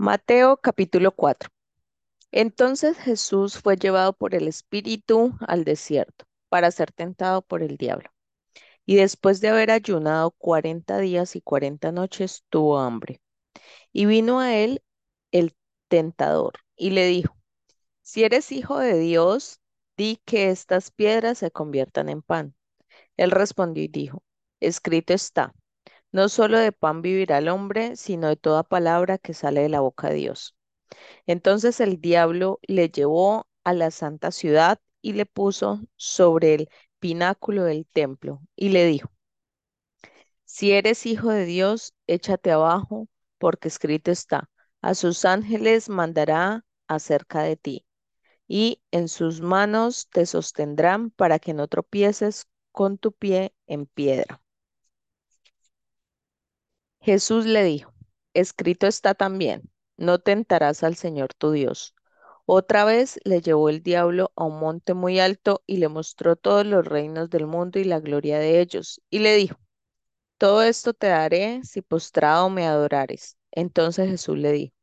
Mateo capítulo 4. Entonces Jesús fue llevado por el Espíritu al desierto para ser tentado por el diablo. Y después de haber ayunado cuarenta días y cuarenta noches, tuvo hambre. Y vino a él el tentador y le dijo, si eres hijo de Dios, di que estas piedras se conviertan en pan. Él respondió y dijo, escrito está, no solo de pan vivirá el hombre, sino de toda palabra que sale de la boca de Dios. Entonces el diablo le llevó a la santa ciudad y le puso sobre el pináculo del templo y le dijo, si eres hijo de Dios, échate abajo, porque escrito está, a sus ángeles mandará acerca de ti, y en sus manos te sostendrán para que no tropieces con tu pie en piedra. Jesús le dijo, escrito está también, no tentarás al Señor tu Dios. Otra vez le llevó el diablo a un monte muy alto y le mostró todos los reinos del mundo y la gloria de ellos, y le dijo, todo esto te daré si postrado me adorares. Entonces Jesús le dijo,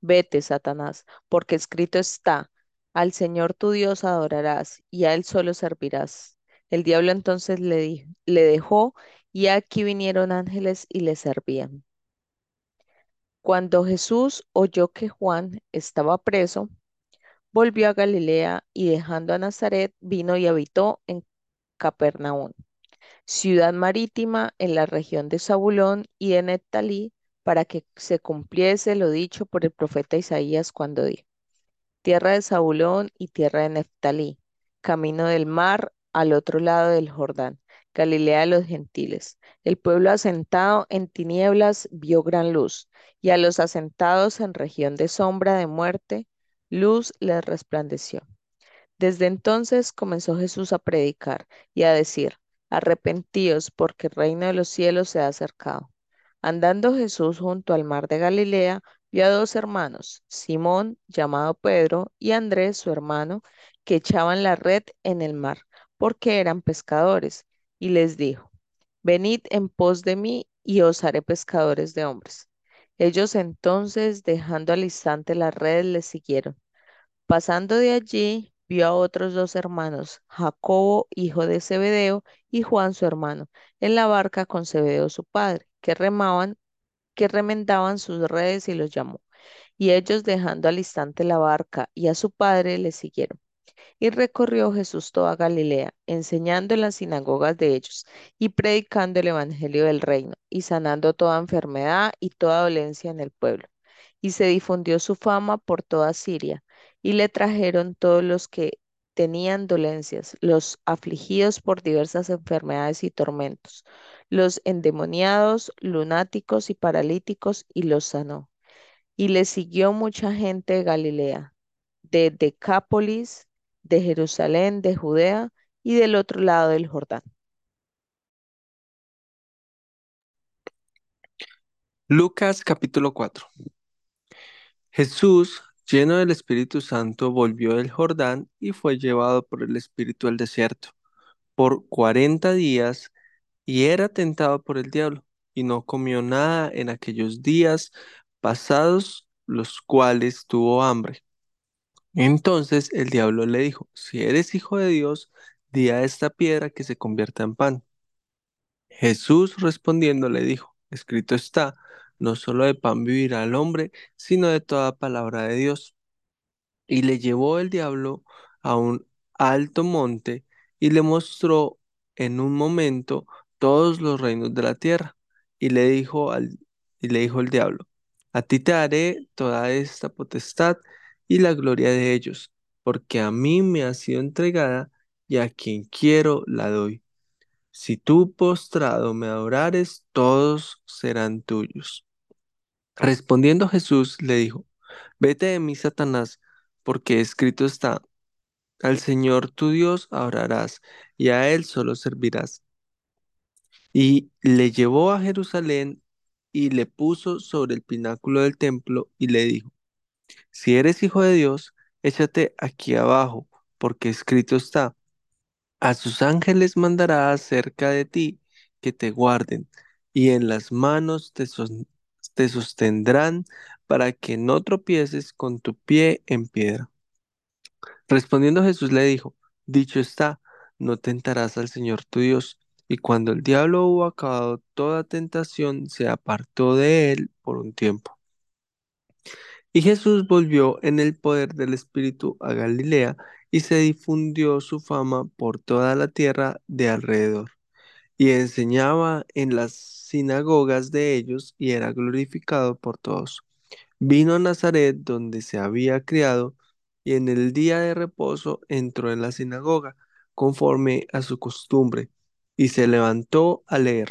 vete, Satanás, porque escrito está, al Señor tu Dios adorarás y a Él solo servirás. El diablo entonces le, dijo, le dejó y aquí vinieron ángeles y le servían. Cuando Jesús oyó que Juan estaba preso, volvió a Galilea y dejando a Nazaret vino y habitó en Capernaum, ciudad marítima en la región de Zabulón y de Neftalí, para que se cumpliese lo dicho por el profeta Isaías cuando dijo, tierra de Zabulón y tierra de Neftalí, camino del mar al otro lado del Jordán, Galilea de los gentiles. El pueblo asentado en tinieblas vio gran luz, y a los asentados en región de sombra de muerte, luz les resplandeció. Desde entonces comenzó Jesús a predicar y a decir, arrepentíos porque el reino de los cielos se ha acercado. Andando Jesús junto al mar de Galilea, vio a dos hermanos, Simón, llamado Pedro, y Andrés, su hermano, que echaban la red en el mar, porque eran pescadores, y les dijo, venid en pos de mí y os haré pescadores de hombres. Ellos entonces, dejando al instante las redes, le siguieron. Pasando de allí, vio a otros dos hermanos, Jacobo, hijo de Zebedeo, y Juan, su hermano, en la barca con Zebedeo, su padre, que remaban, que remendaban sus redes y los llamó. Y ellos, dejando al instante la barca y a su padre, le siguieron. Y recorrió Jesús toda Galilea, enseñando en las sinagogas de ellos y predicando el evangelio del reino y sanando toda enfermedad y toda dolencia en el pueblo. Y se difundió su fama por toda Siria y le trajeron todos los que tenían dolencias, los afligidos por diversas enfermedades y tormentos, los endemoniados, lunáticos y paralíticos, y los sanó. Y le siguió mucha gente de Galilea, de Decápolis, de Jerusalén, de Judea y del otro lado del Jordán. Lucas capítulo 4 Jesús, lleno del Espíritu Santo, volvió del Jordán y fue llevado por el Espíritu al desierto por cuarenta días y era tentado por el diablo y no comió nada en aquellos días pasados los cuales tuvo hambre. Entonces el diablo le dijo, si eres hijo de Dios, di a esta piedra que se convierta en pan. Jesús respondiendo le dijo, escrito está, no solo de pan vivirá el hombre, sino de toda palabra de Dios. Y le llevó el diablo a un alto monte y le mostró en un momento todos los reinos de la tierra. Y le dijo al y le dijo el diablo, a ti te daré toda esta potestad y la gloria de ellos, porque a mí me ha sido entregada y a quien quiero la doy. Si tú postrado me adorares, todos serán tuyos. Respondiendo Jesús le dijo, vete de mí, Satanás, porque escrito está, al Señor tu Dios adorarás y a Él solo servirás. Y le llevó a Jerusalén y le puso sobre el pináculo del templo y le dijo, si eres hijo de Dios, échate aquí abajo, porque escrito está, a sus ángeles mandará acerca de ti que te guarden, y en las manos te te sostendrán para que no tropieces con tu pie en piedra. Respondiendo Jesús le dijo, Dicho está, no tentarás al Señor tu Dios. Y cuando el diablo hubo acabado toda tentación, se apartó de él por un tiempo. Y Jesús volvió en el poder del Espíritu a Galilea, y se difundió su fama por toda la tierra de alrededor. Y enseñaba en las sinagogas de ellos, y era glorificado por todos. Vino a Nazaret, donde se había criado, y en el día de reposo entró en la sinagoga, conforme a su costumbre, y se levantó a leer.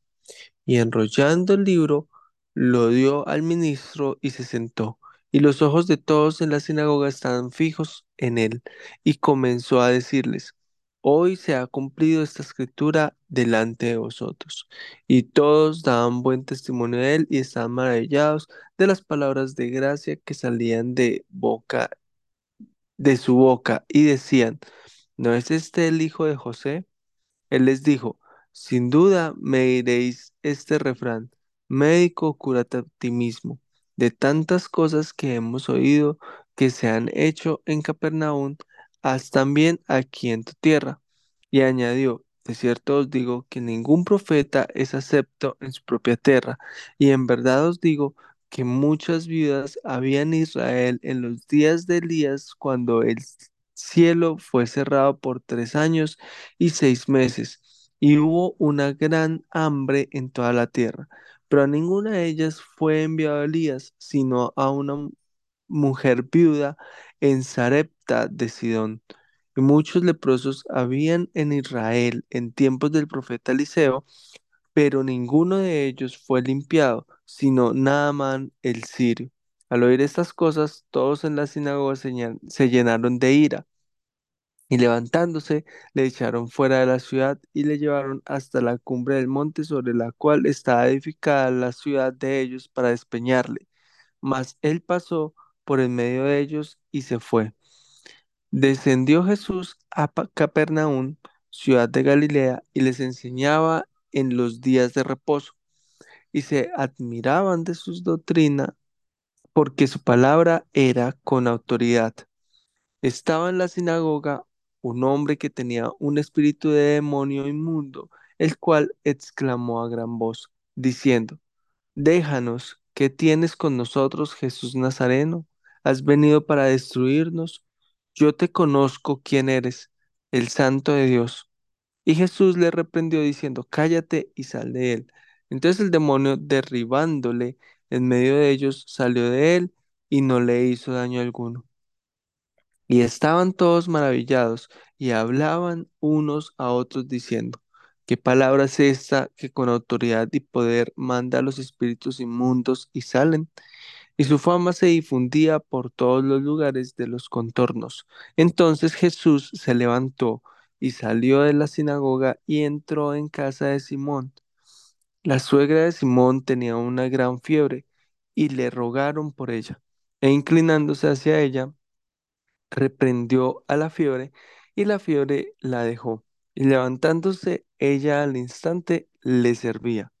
y enrollando el libro, lo dio al ministro y se sentó. Y los ojos de todos en la sinagoga estaban fijos en él, y comenzó a decirles, Hoy se ha cumplido esta escritura delante de vosotros. Y todos daban buen testimonio de él y estaban maravillados de las palabras de gracia que salían de boca, de su boca, y decían, ¿no es este el hijo de José? Él les dijo, sin duda me diréis este refrán, médico, cúrate a ti mismo, de tantas cosas que hemos oído que se han hecho en Capernaum, haz también aquí en tu tierra. Y añadió, de cierto os digo que ningún profeta es acepto en su propia tierra, y en verdad os digo que muchas viudas había en Israel en los días de Elías cuando el cielo fue cerrado por tres años y seis meses, y hubo una gran hambre en toda la tierra. Pero a ninguna de ellas fue enviado Elías, sino a una mu- mujer viuda en Sarepta de Sidón. Y muchos leprosos habían en Israel en tiempos del profeta Eliseo, pero ninguno de ellos fue limpiado, sino Naamán el sirio. Al oír estas cosas, todos en la sinagoga se llenaron de ira y levantándose, le echaron fuera de la ciudad y le llevaron hasta la cumbre del monte sobre la cual estaba edificada la ciudad de ellos para despeñarle. Mas él pasó por en medio de ellos y se fue. Descendió Jesús a Capernaum, ciudad de Galilea, y les enseñaba en los días de reposo, y se admiraban de sus doctrinas, porque su palabra era con autoridad. Estaba en la sinagoga un hombre que tenía un espíritu de demonio inmundo, el cual exclamó a gran voz, diciendo, Déjanos, ¿qué tienes con nosotros, Jesús Nazareno? ¿Has venido para destruirnos? Yo te conozco quién eres, el Santo de Dios. Y Jesús le reprendió diciendo, Cállate y sal de él. Entonces el demonio, derribándole en medio de ellos, salió de él y no le hizo daño alguno. Y estaban todos maravillados y hablaban unos a otros diciendo, ¿qué palabra es esta que con autoridad y poder manda a los espíritus inmundos y salen? Y su fama se difundía por todos los lugares de los contornos. Entonces Jesús se levantó y salió de la sinagoga y entró en casa de Simón. La suegra de Simón tenía una gran fiebre y le rogaron por ella. E inclinándose hacia ella, reprendió a la fiebre y la fiebre la dejó. Y levantándose ella al instante le servía.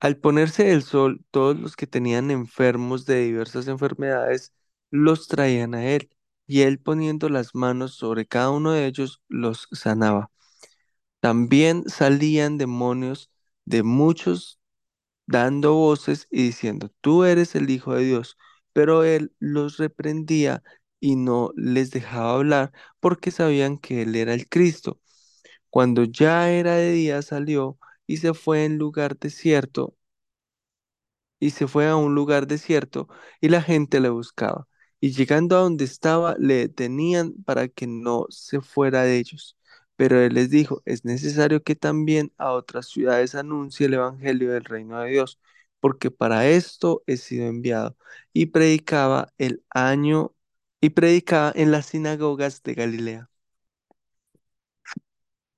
Al ponerse el sol, todos los que tenían enfermos de diversas enfermedades los traían a él, y él poniendo las manos sobre cada uno de ellos los sanaba. También salían demonios de muchos dando voces y diciendo, Tú eres el Hijo de Dios. Pero él los reprendía y no les dejaba hablar porque sabían que él era el Cristo. Cuando ya era de día salió y se fue en lugar desierto y se fue a un lugar desierto y la gente le buscaba. Y llegando a donde estaba, le detenían para que no se fuera de ellos. Pero él les dijo, es necesario que también a otras ciudades anuncie el Evangelio del reino de Dios, porque para esto he sido enviado. Y predicaba el año y predicaba en las sinagogas de Galilea.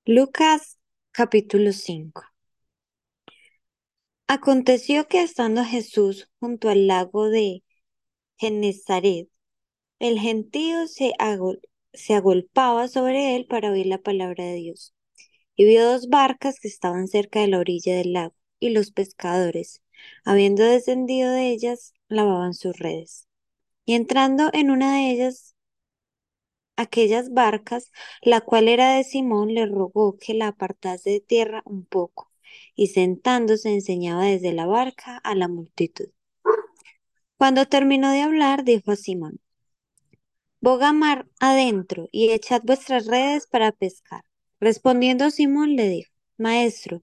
Lucas capítulo 5 Aconteció que estando Jesús junto al lago de Genezaret, el gentío se, agol- se agolpaba sobre él para oír la palabra de Dios. Y vio dos barcas que estaban cerca de la orilla del lago, y los pescadores, habiendo descendido de ellas, lavaban sus redes. Y entrando en una de ellas, aquellas barcas, la cual era de Simón, le rogó que la apartase de tierra un poco, y sentándose enseñaba desde la barca a la multitud. Cuando terminó de hablar, dijo a Simón, Boga mar adentro y echad vuestras redes para pescar. Respondiendo Simón le dijo, Maestro,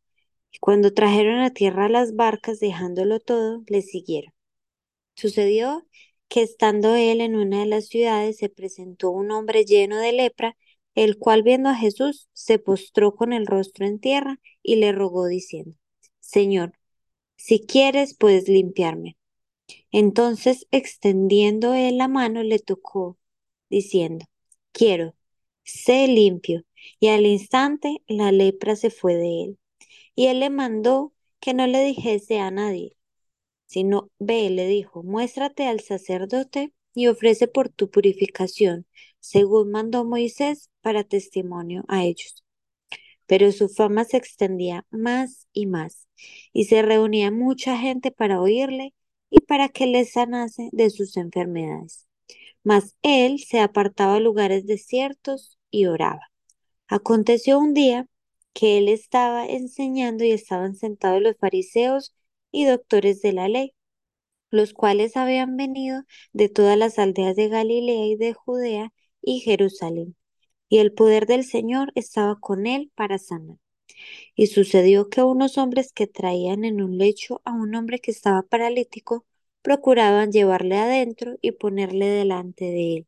Y cuando trajeron a tierra las barcas, dejándolo todo, le siguieron. Sucedió que estando él en una de las ciudades, se presentó un hombre lleno de lepra, el cual viendo a Jesús, se postró con el rostro en tierra y le rogó diciendo, Señor, si quieres, puedes limpiarme. Entonces, extendiendo él la mano, le tocó, diciendo, Quiero, sé limpio. Y al instante la lepra se fue de él. Y él le mandó que no le dijese a nadie, sino ve, le dijo, muéstrate al sacerdote y ofrece por tu purificación, según mandó Moisés, para testimonio a ellos. Pero su fama se extendía más y más, y se reunía mucha gente para oírle y para que les sanase de sus enfermedades. Mas él se apartaba a lugares desiertos y oraba. Aconteció un día que él estaba enseñando y estaban sentados los fariseos y doctores de la ley, los cuales habían venido de todas las aldeas de Galilea y de Judea y Jerusalén. Y el poder del Señor estaba con él para sanar. Y sucedió que unos hombres que traían en un lecho a un hombre que estaba paralítico, procuraban llevarle adentro y ponerle delante de él.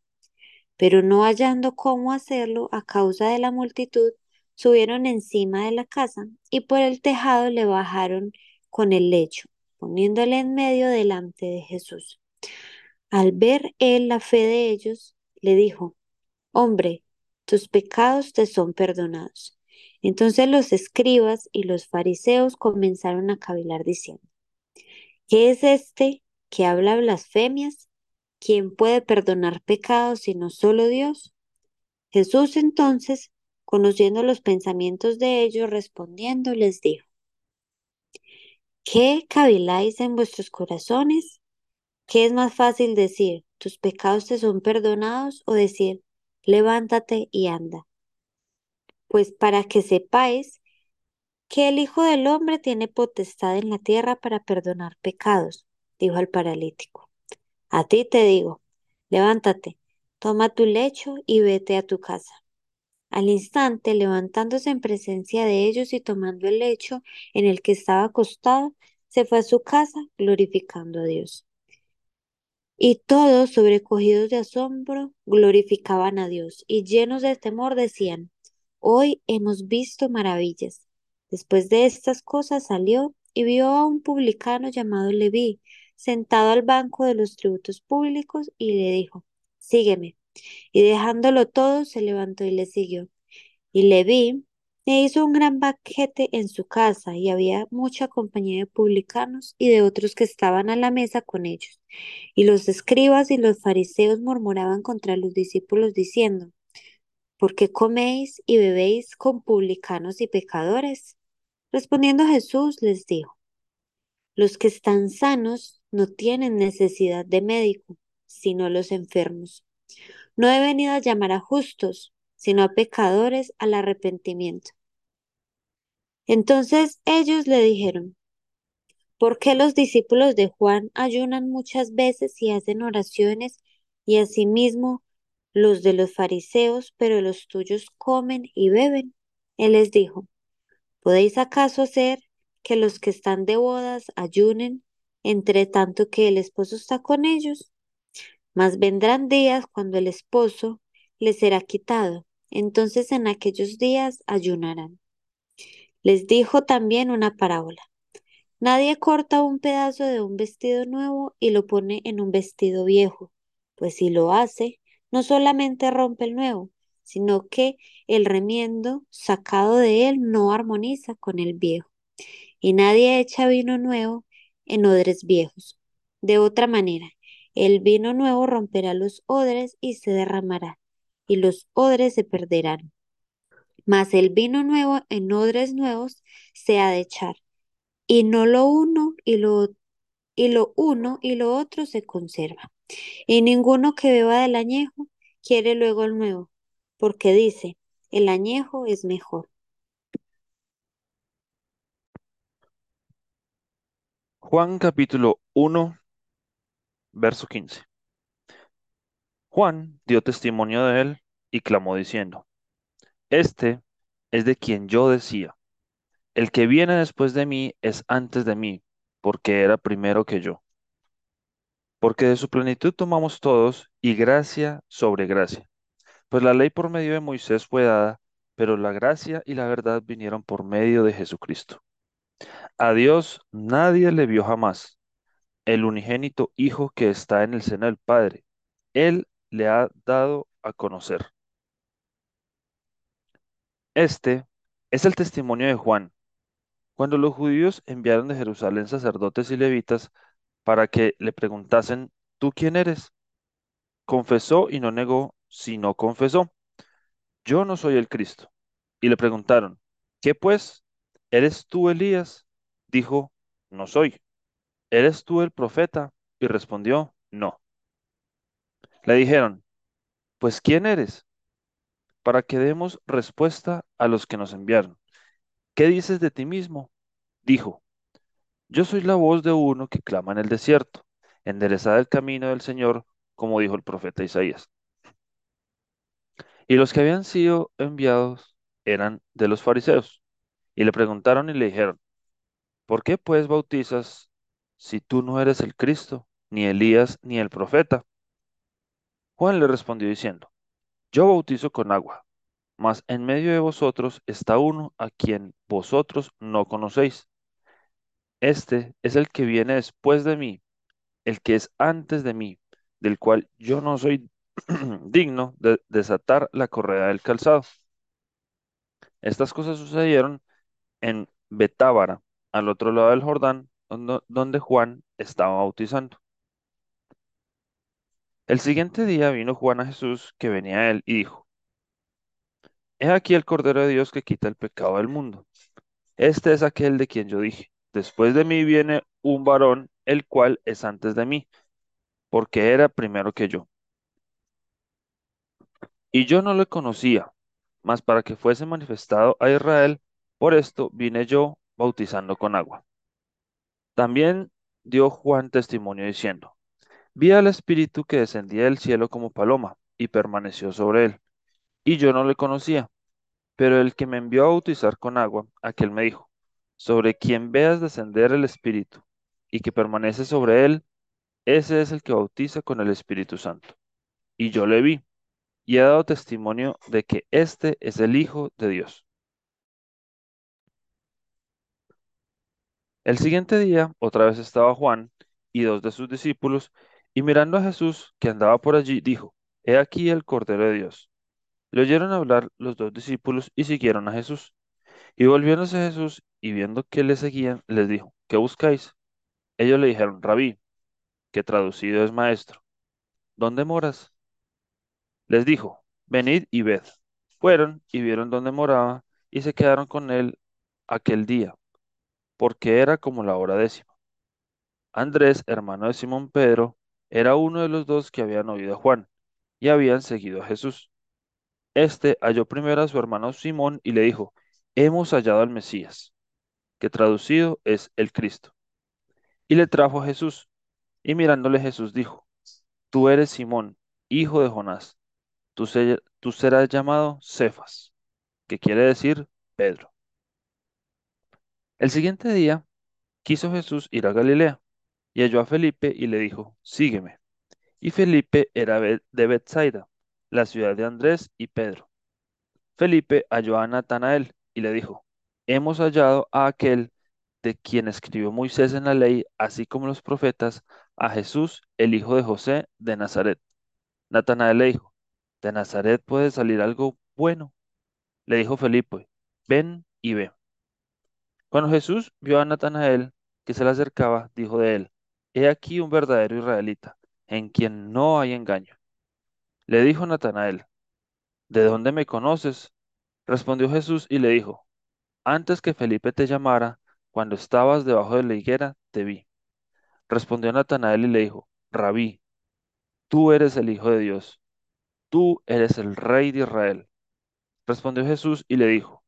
Pero no hallando cómo hacerlo a causa de la multitud, subieron encima de la casa y por el tejado le bajaron con el lecho, poniéndole en medio delante de Jesús. Al ver él la fe de ellos, le dijo, Hombre, tus pecados te son perdonados. Entonces los escribas y los fariseos comenzaron a cavilar diciendo, ¿qué es este que habla blasfemias? ¿Quién puede perdonar pecados sino solo Dios? Jesús entonces, conociendo los pensamientos de ellos, respondiendo, les dijo, ¿qué caviláis en vuestros corazones? ¿Qué es más fácil decir, tus pecados te son perdonados o decir, levántate y anda? Pues para que sepáis que el Hijo del Hombre tiene potestad en la tierra para perdonar pecados, dijo al paralítico. A ti te digo, levántate, toma tu lecho y vete a tu casa. Al instante, levantándose en presencia de ellos y tomando el lecho en el que estaba acostado, se fue a su casa glorificando a Dios. Y todos, sobrecogidos de asombro, glorificaban a Dios y llenos de temor decían, Hoy hemos visto maravillas. Después de estas cosas salió y vio a un publicano llamado Leví, sentado al banco de los tributos públicos, y le dijo, Sígueme. Y dejándolo todo, se levantó y le siguió. Y Leví, E hizo un gran banquete en su casa y había mucha compañía de publicanos y de otros que estaban a la mesa con ellos. Y los escribas y los fariseos murmuraban contra los discípulos diciendo, ¿por qué coméis y bebéis con publicanos y pecadores? Respondiendo Jesús les dijo, los que están sanos no tienen necesidad de médico, sino los enfermos. No he venido a llamar a justos, sino a pecadores al arrepentimiento. Entonces ellos le dijeron, ¿por qué los discípulos de Juan ayunan muchas veces y hacen oraciones y asimismo los de los fariseos, pero los tuyos comen y beben? Él les dijo, ¿podéis acaso hacer que los que están de bodas ayunen entre tanto que el esposo está con ellos? Mas vendrán días cuando el esposo les será quitado, entonces en aquellos días ayunarán. Les dijo también una parábola. Nadie corta un pedazo de un vestido nuevo y lo pone en un vestido viejo, pues si lo hace, no solamente rompe el nuevo, sino que el remiendo sacado de él no armoniza con el viejo. Y nadie echa vino nuevo en odres viejos. De otra manera, el vino nuevo romperá los odres y se derramará, y los odres se perderán. Mas el vino nuevo en odres nuevos se ha de echar, y no lo uno y lo, y lo uno y lo otro se conserva. Y ninguno que beba del añejo quiere luego el nuevo, porque dice, el añejo es mejor. Juan capítulo 1, verso 15. Juan dio testimonio de él y clamó diciendo, Este es de quien yo decía, el que viene después de mí es antes de mí, porque era primero que yo. Porque de su plenitud tomamos todos y gracia sobre gracia. Pues la ley por medio de Moisés fue dada, pero la gracia y la verdad vinieron por medio de Jesucristo. A Dios nadie le vio jamás, el unigénito Hijo que está en el seno del Padre. Él le ha dado a conocer. Este es el testimonio de Juan. Cuando los judíos enviaron de Jerusalén sacerdotes y levitas para que le preguntasen, ¿tú quién eres? Confesó y no negó, sino confesó, yo no soy el Cristo. Y le preguntaron, ¿qué pues? ¿Eres tú Elías? Dijo, no soy. ¿Eres tú el profeta? Y respondió, no. Le dijeron, pues ¿quién eres? Para que demos respuesta a los que nos enviaron. ¿Qué dices de ti mismo? Dijo, yo soy la voz de uno que clama en el desierto, enderezad el camino del Señor, como dijo el profeta Isaías. Y los que habían sido enviados eran de los fariseos. Y le preguntaron y le dijeron, ¿por qué pues bautizas si tú no eres el Cristo, ni Elías, ni el profeta? Juan le respondió diciendo, yo bautizo con agua, mas en medio de vosotros está uno a quien vosotros no conocéis. Este es el que viene después de mí, el que es antes de mí, del cual yo no soy digno de desatar la correa del calzado. Estas cosas sucedieron en Betábara, al otro lado del Jordán, donde Juan estaba bautizando. El siguiente día vino Juan a Jesús, que venía a él, y dijo, He aquí el Cordero de Dios que quita el pecado del mundo. Este es aquel de quien yo dije, después de mí viene un varón, el cual es antes de mí, porque era primero que yo. Y yo no le conocía, mas para que fuese manifestado a Israel, por esto vine yo bautizando con agua. También dio Juan testimonio diciendo, vi al Espíritu que descendía del cielo como paloma y permaneció sobre él. Y yo no le conocía, pero el que me envió a bautizar con agua, aquel me dijo, sobre quien veas descender el Espíritu y que permanece sobre él, ese es el que bautiza con el Espíritu Santo. Y yo le vi y he dado testimonio de que este es el Hijo de Dios. El siguiente día, otra vez estaba Juan y dos de sus discípulos, y mirando a Jesús, que andaba por allí, dijo, He aquí el Cordero de Dios. Le oyeron hablar los dos discípulos y siguieron a Jesús. Y volviéndose Jesús y viendo que le seguían, les dijo, ¿qué buscáis? Ellos le dijeron, Rabí, que traducido es maestro, ¿dónde moras? Les dijo, venid y ved. Fueron y vieron dónde moraba y se quedaron con él aquel día, porque era como la hora décima. Andrés, hermano de Simón Pedro, era uno de los dos que habían oído a Juan y habían seguido a Jesús. Este halló primero a su hermano Simón y le dijo, hemos hallado al Mesías, que traducido es el Cristo. Y le trajo a Jesús, y mirándole Jesús dijo, tú eres Simón, hijo de Jonás, tú, tú serás llamado Cefas, que quiere decir Pedro. El siguiente día quiso Jesús ir a Galilea, y halló a Felipe y le dijo, sígueme. Y Felipe era de Bethsaida, la ciudad de Andrés y Pedro. Felipe halló a Natanael y le dijo, hemos hallado a aquel de quien escribió Moisés en la ley, así como los profetas, a Jesús, el hijo de José de Nazaret. Natanael le dijo, ¿de Nazaret puede salir algo bueno? Le dijo Felipe, ven y ve. Cuando Jesús vio a Natanael que se le acercaba, dijo de él, He aquí un verdadero israelita, en quien no hay engaño. Le dijo Natanael, ¿de dónde me conoces? Respondió Jesús y le dijo, Antes que Felipe te llamara, cuando estabas debajo de la higuera, te vi. Respondió Natanael y le dijo, Rabí, tú eres el Hijo de Dios, tú eres el Rey de Israel. Respondió Jesús y le dijo,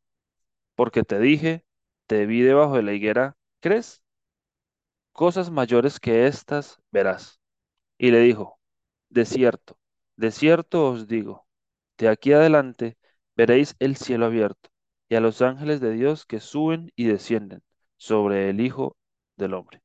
Porque te dije, te vi debajo de la higuera, ¿crees? Cosas mayores que estas verás. Y le dijo, De cierto, de cierto os digo, de aquí adelante veréis el cielo abierto y a los ángeles de Dios que suben y descienden sobre el Hijo del Hombre.